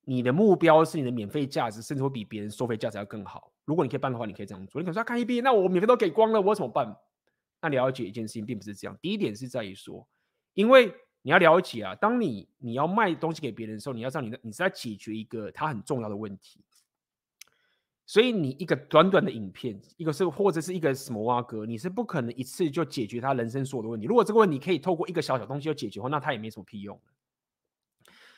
你的目标是你的免费价值，甚至会比别人收费价值要更好。如果你可以办的话，你可以这样做。你可能说看一遍，那我免费都给光了，我怎么办？那了解一件事情，并不是这样。第一点是在于说，因为你要了解啊，当你你要卖东西给别人的时候，你要知道你的你是在解决一个他很重要的问题。所以你一个短短的影片，一个是或者是一个什么挖哥，你是不可能一次就解决他人生所有的问题。如果这个问题可以透过一个小小东西就解决的话，那他也没什么屁用。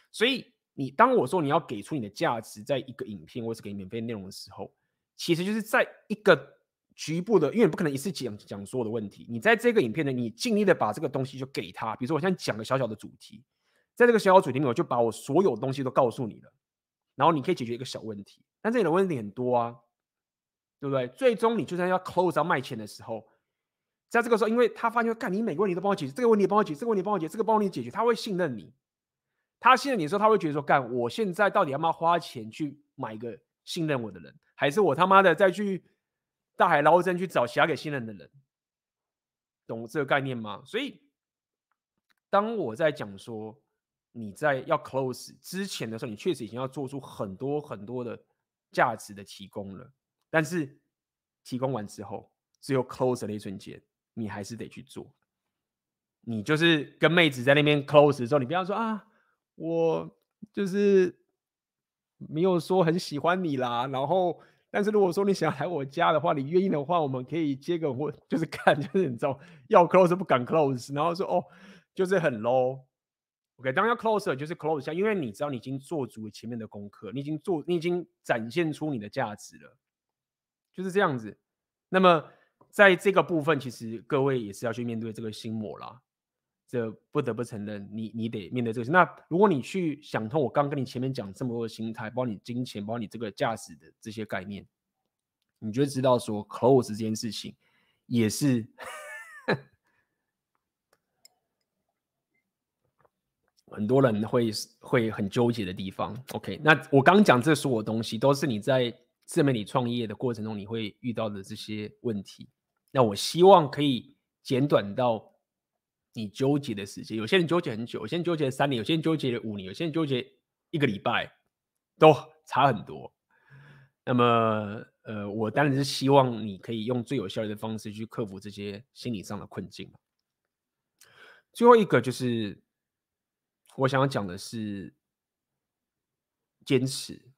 所以你当我说你要给出你的价值，在一个影片或是给免费内容的时候，其实就是在一个。局部的，因为你不可能一次讲讲所有的问题。你在这个影片呢，你尽力的把这个东西就给他。比如说，我现在讲个小小的主题，在这个小小主题里面，我就把我所有东西都告诉你了。然后你可以解决一个小问题，但这里的问题很多啊，对不对？最终你就算要 close 要卖钱的时候，在这个时候，因为他发现干你每个问题都帮我解决，这个问题帮我解，这个问题帮我解，这个帮你解决，他会信任你。他信任你的时候，他会觉得说，干我现在到底要不要花钱去买一个信任我的人，还是我他妈的再去？大海捞针去找其他给信任的人，懂这个概念吗？所以，当我在讲说你在要 close 之前的时候，你确实已经要做出很多很多的价值的提供了，但是提供完之后，只有 close 的那一瞬间，你还是得去做。你就是跟妹子在那边 close 的时候，你不要说啊，我就是没有说很喜欢你啦。然后，但是如果说你想来我家的话，你愿意的话，我们可以接个我就是看，就是你知道要 close 不敢 close，然后说哦，就是很 low。OK，当然要 close 就是 close 一下，因为你知道你已经做足了前面的功课，你已经做，你已经展现出你的价值了，就是这样子。那么在这个部分，其实各位也是要去面对这个心魔啦。这不得不承认，你你得面对这个事。那如果你去想通我刚跟你前面讲这么多的心态，包括你金钱，包括你这个价值的这些概念，你就知道说 close 这件事情也是 很多人会会很纠结的地方。OK，那我刚讲这所有东西，都是你在自媒体创业的过程中你会遇到的这些问题。那我希望可以简短到。你纠结的时间，有些人纠结很久，有些人纠结三年，有些人纠结了五年，有些人纠结一个礼拜，都差很多。那么，呃，我当然是希望你可以用最有效率的方式去克服这些心理上的困境。最后一个就是我想要讲的是坚持，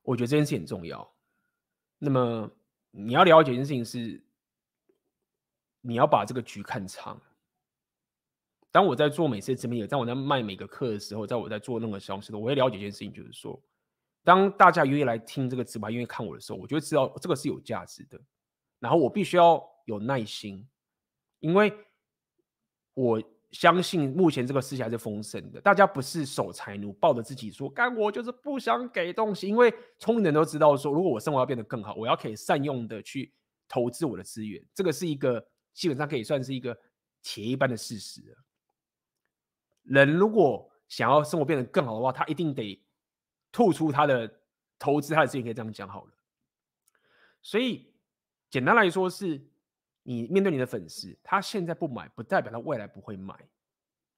我觉得这件事很重要。那么你要了解一件事情是。你要把这个局看长。当我在做每次直播，在我在卖每个课的时候，在我在做那个消息的，我会了解一件事情，就是说，当大家愿意来听这个直播，愿意看我的时候，我就知道这个是有价值的。然后我必须要有耐心，因为我相信目前这个世界还是丰盛的，大家不是守财奴，抱着自己说干我就是不想给东西。因为聪明人都知道说，如果我生活要变得更好，我要可以善用的去投资我的资源，这个是一个。基本上可以算是一个铁一般的事实。人如果想要生活变得更好的话，他一定得吐出他的投资，他的资源，可以这样讲好了。所以简单来说，是你面对你的粉丝，他现在不买，不代表他未来不会买。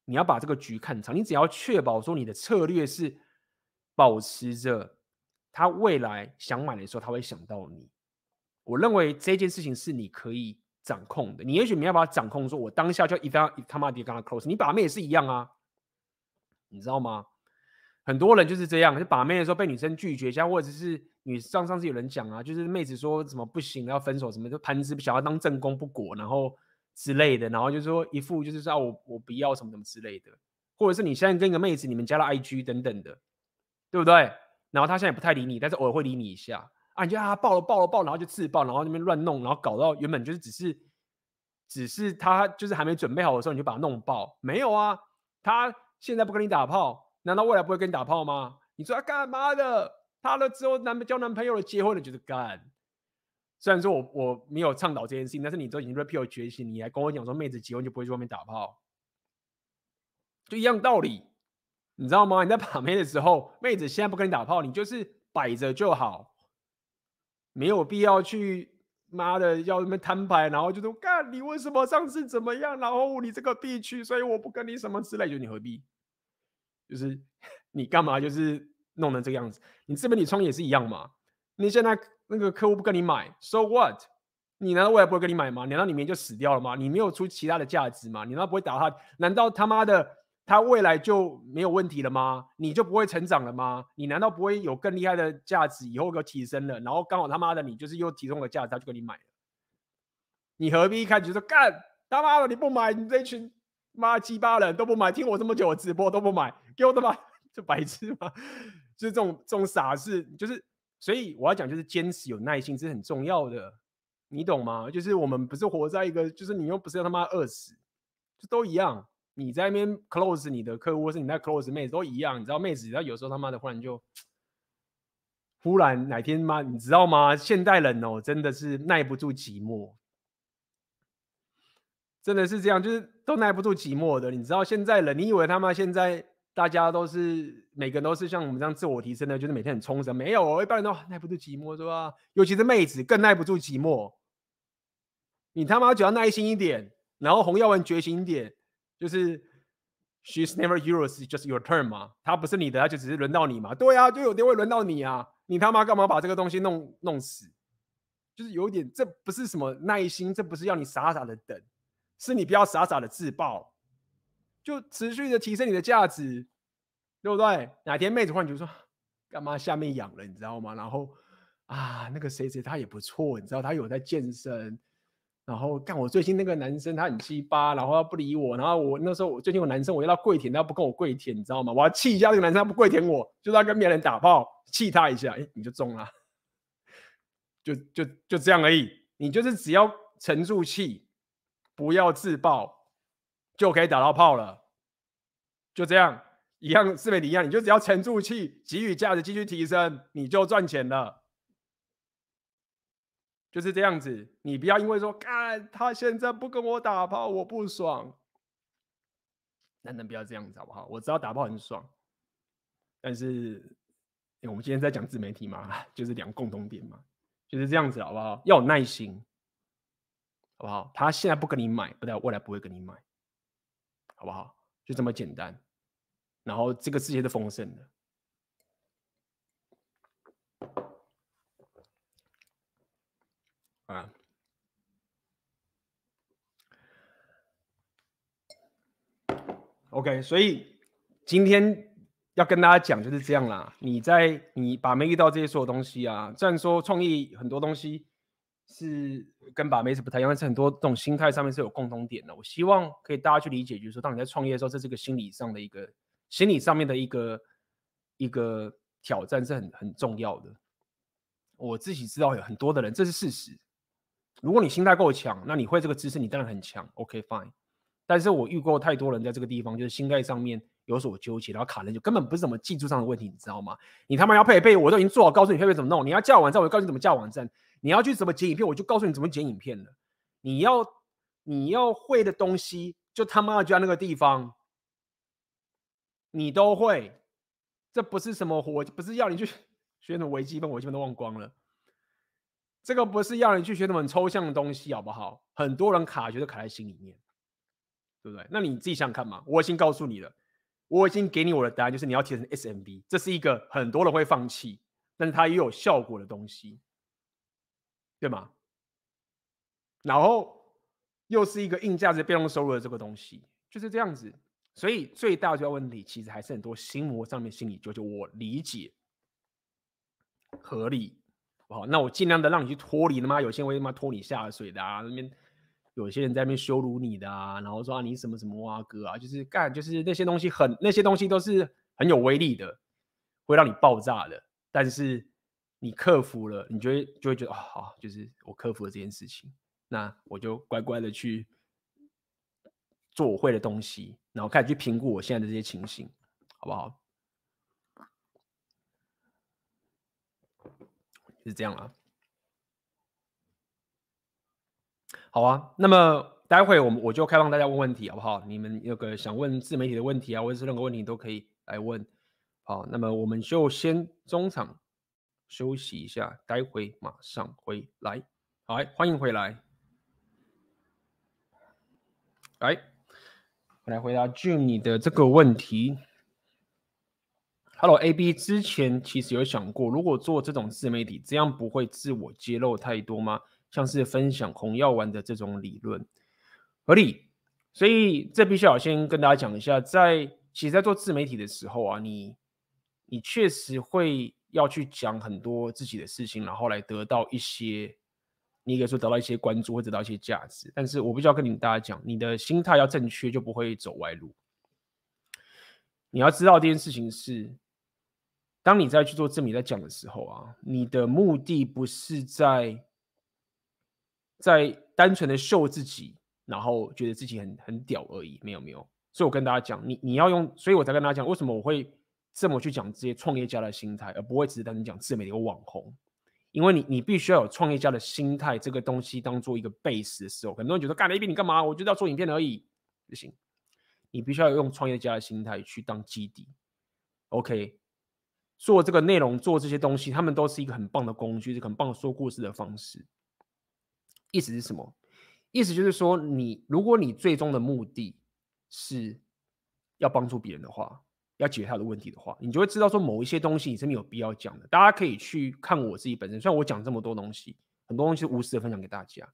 你要把这个局看长，你只要确保说你的策略是保持着他未来想买的时候，他会想到你。我认为这件事情是你可以。掌控的，你也许没有办法掌控，说我当下就一定要他妈的跟他 close，你把妹也是一样啊，你知道吗？很多人就是这样，就把妹的时候被女生拒绝，像或者是女上上次有人讲啊，就是妹子说什么不行要分手什么，就盘子想要当正宫不果，然后之类的，然后就是说一副就是说我我不要什么什么之类的，或者是你现在跟一个妹子你们加了 IG 等等的，对不对？然后她现在也不太理你，但是偶尔会理你一下。啊，你就啊爆了爆了爆，然后就自爆，然后那边乱弄，然后搞到原本就是只是，只是他就是还没准备好的时候，你就把他弄爆。没有啊，他现在不跟你打炮，难道未来不会跟你打炮吗？你说他干嘛的？他了之后男交男朋友了，结婚了就是干。虽然说我我没有倡导这件事情，但是你都已经 repeal 觉醒，你还跟我讲说妹子结婚就不会去外面打炮，就一样道理，你知道吗？你在把妹的时候，妹子现在不跟你打炮，你就是摆着就好。没有必要去妈的要什么摊牌，然后就说干你为什么上次怎么样，然后你这个必须，所以我不跟你什么之类，就你何必？就是 你干嘛就是弄成这个样子？你这边你创业也是一样嘛？你现在那个客户不跟你买，so what？你难道未来不会跟你买吗？难道你明天就死掉了吗？你没有出其他的价值吗？你难道不会打他？难道他妈的？他未来就没有问题了吗？你就不会成长了吗？你难道不会有更厉害的价值？以后又提升了，然后刚好他妈的你就是又提供了价值，他就给你买了。你何必一开始就说干他妈的你不买，你这群妈鸡巴人都不买，听我这么久的直播都不买，给我他妈就白痴吗？就是这种这种傻事，就是所以我要讲就是坚持有耐心，是很重要的，你懂吗？就是我们不是活在一个，就是你又不是要他妈饿死，就都一样。你在那边 close 你的客户，或是你在 close 妹子都一样，你知道妹子，然后有时候他妈的忽然就，忽然哪天妈，你知道吗？现代人哦，真的是耐不住寂寞，真的是这样，就是都耐不住寂寞的。你知道现在人，你以为他妈现在大家都是每个人都是像我们这样自我提升的，就是每天很充实？没有，一般人都耐不住寂寞，是吧？尤其是妹子更耐不住寂寞。你他妈只要耐心一点，然后红药丸觉醒一点。就是 She's never yours, just your turn 嘛。她不是你的，她就只是轮到你嘛。对啊，就有天会轮到你啊。你他妈干嘛把这个东西弄弄死？就是有点，这不是什么耐心，这不是要你傻傻的等，是你不要傻傻的自爆，就持续的提升你的价值，对不对？哪天妹子换你就说，干嘛下面痒了，你知道吗？然后啊，那个谁谁他也不错，你知道他有在健身。然后干我最近那个男生他很鸡巴，然后他不理我，然后我那时候我最近有男生我要他跪舔，他不跟我跪舔，你知道吗？我要气一下这个男生他不跪舔我，就是他跟别人打炮，气他一下，哎，你就中了，就就就这样而已。你就是只要沉住气，不要自爆，就可以打到炮了。就这样，一样是不是一样？你就只要沉住气，给予价值，继续提升，你就赚钱了。就是这样子，你不要因为说，看他现在不跟我打炮，我不爽。能不能不要这样子好不好？我知道打炮很爽，但是我们今天在讲自媒体嘛，就是两个共同点嘛，就是这样子好不好？要有耐心，好不好？他现在不跟你买，不代表未来不会跟你买，好不好？就这么简单。然后这个世界是丰盛的。啊，OK，所以今天要跟大家讲就是这样啦。你在你把妹遇到这些所有东西啊，虽然说创业很多东西是跟把妹是不太一样，但是很多这种心态上面是有共同点的。我希望可以大家去理解，就是说，当你在创业的时候，这是个心理上的一个心理上面的一个一个挑战，是很很重要的。我自己知道有很多的人，这是事实。如果你心态够强，那你会这个知识，你当然很强。OK fine，但是我遇过太多人在这个地方，就是心态上面有所纠结，然后卡人就根本不是什么技术上的问题，你知道吗？你他妈要配配，我都已经做好，告诉你配配怎么弄。你要架网站，我就告诉你怎么架网站。你要去怎么剪影片，我就告诉你怎么剪影片了。你要你要会的东西，就他妈就在那个地方，你都会。这不是什么火，不是要你去学什么微积分，我基本都忘光了。这个不是要你去学那么抽象的东西，好不好？很多人卡，觉得卡在心里面，对不对？那你自己想想看嘛。我已经告诉你了，我已经给你我的答案，就是你要提成 SMB，这是一个很多人会放弃，但是它也有效果的东西，对吗？然后又是一个硬价值被动收入的这个东西，就是这样子。所以最大的问题，其实还是很多心魔上面心理纠结。我理解，合理。好，那我尽量的让你去脱离的嘛。有些人会他妈拖你下水的啊，那边有些人在那边羞辱你的啊，然后说啊你什么什么哇哥啊，就是干就是那些东西很那些东西都是很有威力的，会让你爆炸的。但是你克服了，你就会就会觉得啊好，就是我克服了这件事情，那我就乖乖的去做我会的东西，然后开始去评估我现在的这些情形，好不好？是这样啊，好啊，那么待会我们我就开放大家问问题，好不好？你们有个想问自媒体的问题啊，或者是任何问题都可以来问。好，那么我们就先中场休息一下，待会马上回来。好，欢迎回来。来，我来回答 June 你的这个问题。Hello，AB，之前其实有想过，如果做这种自媒体，这样不会自我揭露太多吗？像是分享红药丸的这种理论，合理。所以这必须要先跟大家讲一下，在其实，在做自媒体的时候啊，你你确实会要去讲很多自己的事情，然后来得到一些，你可以说得到一些关注，或得到一些价值。但是我必须要跟你们大家讲，你的心态要正确，就不会走歪路。你要知道这件事情是。当你在去做自媒体在讲的时候啊，你的目的不是在在单纯的秀自己，然后觉得自己很很屌而已，没有没有。所以我跟大家讲，你你要用，所以我才跟大家讲，为什么我会这么去讲这些创业家的心态，而不会只是单纯讲自媒体的网红，因为你你必须要有创业家的心态这个东西当做一个 base 的时候，很多人觉得干了一遍你干嘛？我就要做影片而已，不行，你必须要用创业家的心态去当基底，OK。做这个内容，做这些东西，他们都是一个很棒的工具，是很棒说故事的方式。意思是什么？意思就是说，你如果你最终的目的是要帮助别人的话，要解决他的问题的话，你就会知道说某一些东西你是没有必要讲的。大家可以去看我自己本身，虽然我讲这么多东西，很多东西是无私的分享给大家，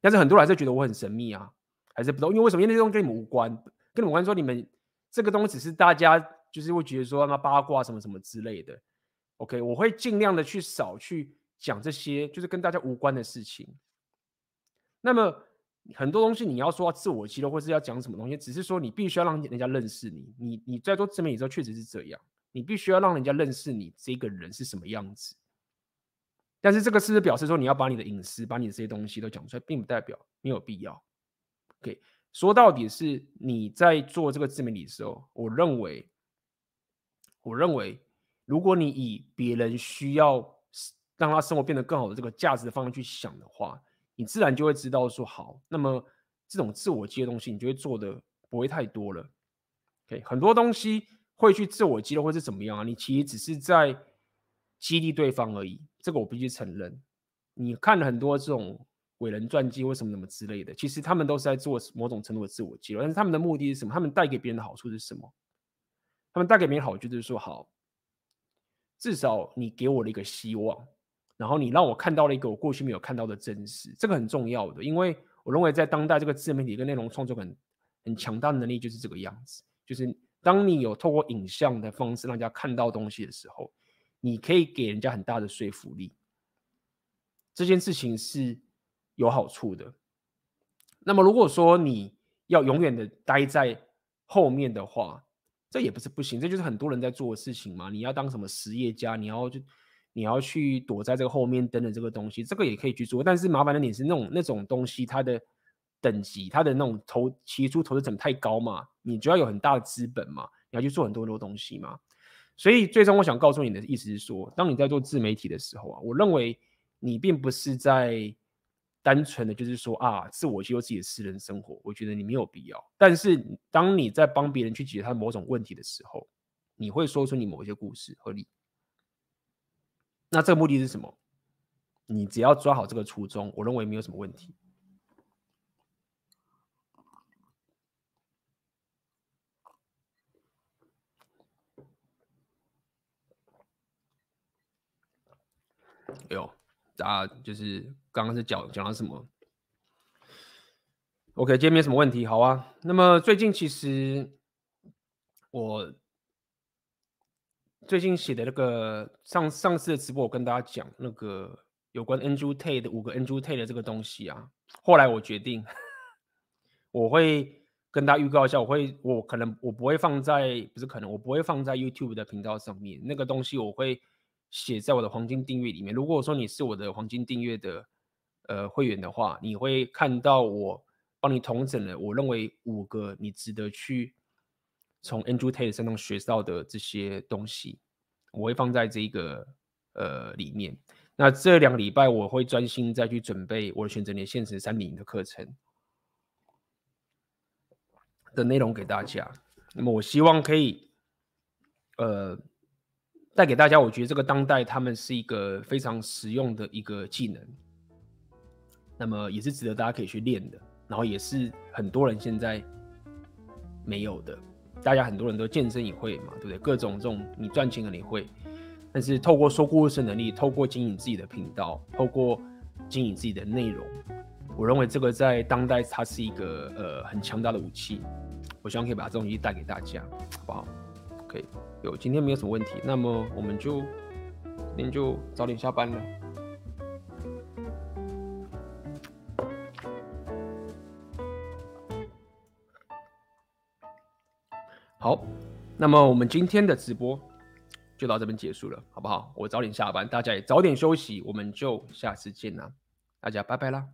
但是很多人还是觉得我很神秘啊，还是不知道，因为为什么？因为那些东西跟你们无关，跟你们无关。说你们这个东西只是大家就是会觉得说他八卦什么什么之类的。OK，我会尽量的去少去讲这些就是跟大家无关的事情。那么。很多东西你要说自我揭露，或是要讲什么东西，只是说你必须要让人家认识你。你你在做自媒体之后，确实是这样，你必须要让人家认识你这个人是什么样子。但是这个是不是表示说你要把你的隐私、把你的这些东西都讲出来，并不代表没有必要。OK，说到底是你在做这个自媒体的时候，我认为，我认为，如果你以别人需要让他生活变得更好的这个价值的方向去想的话。你自然就会知道说好，那么这种自我激的东西，你就会做的不会太多了。OK，很多东西会去自我激的，或是怎么样啊？你其实只是在激励对方而已。这个我必须承认。你看了很多这种伟人传记或什么什么之类的，其实他们都是在做某种程度的自我激励，但是他们的目的是什么？他们带给别人的好处是什么？他们带给别人好就是说好，至少你给我了一个希望。然后你让我看到了一个我过去没有看到的真实，这个很重要的，因为我认为在当代这个自媒体跟内容创作很很强大的能力就是这个样子，就是当你有透过影像的方式让人家看到东西的时候，你可以给人家很大的说服力，这件事情是有好处的。那么如果说你要永远的待在后面的话，这也不是不行，这就是很多人在做的事情嘛。你要当什么实业家，你要就。你要去躲在这个后面等等这个东西，这个也可以去做，但是麻烦的点是那种那种东西，它的等级，它的那种投起初投资成本太高嘛，你就要有很大的资本嘛，你要去做很多很多东西嘛，所以最终我想告诉你的意思是说，当你在做自媒体的时候啊，我认为你并不是在单纯的就是说啊，自我揭露自己的私人生活，我觉得你没有必要，但是当你在帮别人去解决他某种问题的时候，你会说出你某一些故事合理。那这个目的是什么？你只要抓好这个初衷，我认为没有什么问题。有，大家就是刚刚是讲讲了什么？OK，今天没什么问题，好啊。那么最近其实我。最近写的那个上上次的直播，我跟大家讲那个有关 Andrew Tate 的五个 Andrew Tate 的这个东西啊。后来我决定，我会跟大家预告一下，我会我可能我不会放在不是可能我不会放在 YouTube 的频道上面。那个东西我会写在我的黄金订阅里面。如果说你是我的黄金订阅的呃会员的话，你会看到我帮你统整了我认为五个你值得去。从 Andrew Tate 身上学到的这些东西，我会放在这个呃里面。那这两个礼拜我会专心再去准备我的选择年限时三零的课程的内容给大家。那么我希望可以呃带给大家，我觉得这个当代他们是一个非常实用的一个技能，那么也是值得大家可以去练的，然后也是很多人现在没有的。大家很多人都健身也会嘛，对不对？各种这种你赚钱的你会，但是透过说故事能力，透过经营自己的频道，透过经营自己的内容，我认为这个在当代它是一个呃很强大的武器。我希望可以把这东西带给大家，好不好？OK，有今天没有什么问题，那么我们就今天就早点下班了。好，那么我们今天的直播就到这边结束了，好不好？我早点下班，大家也早点休息，我们就下次见啦，大家拜拜啦。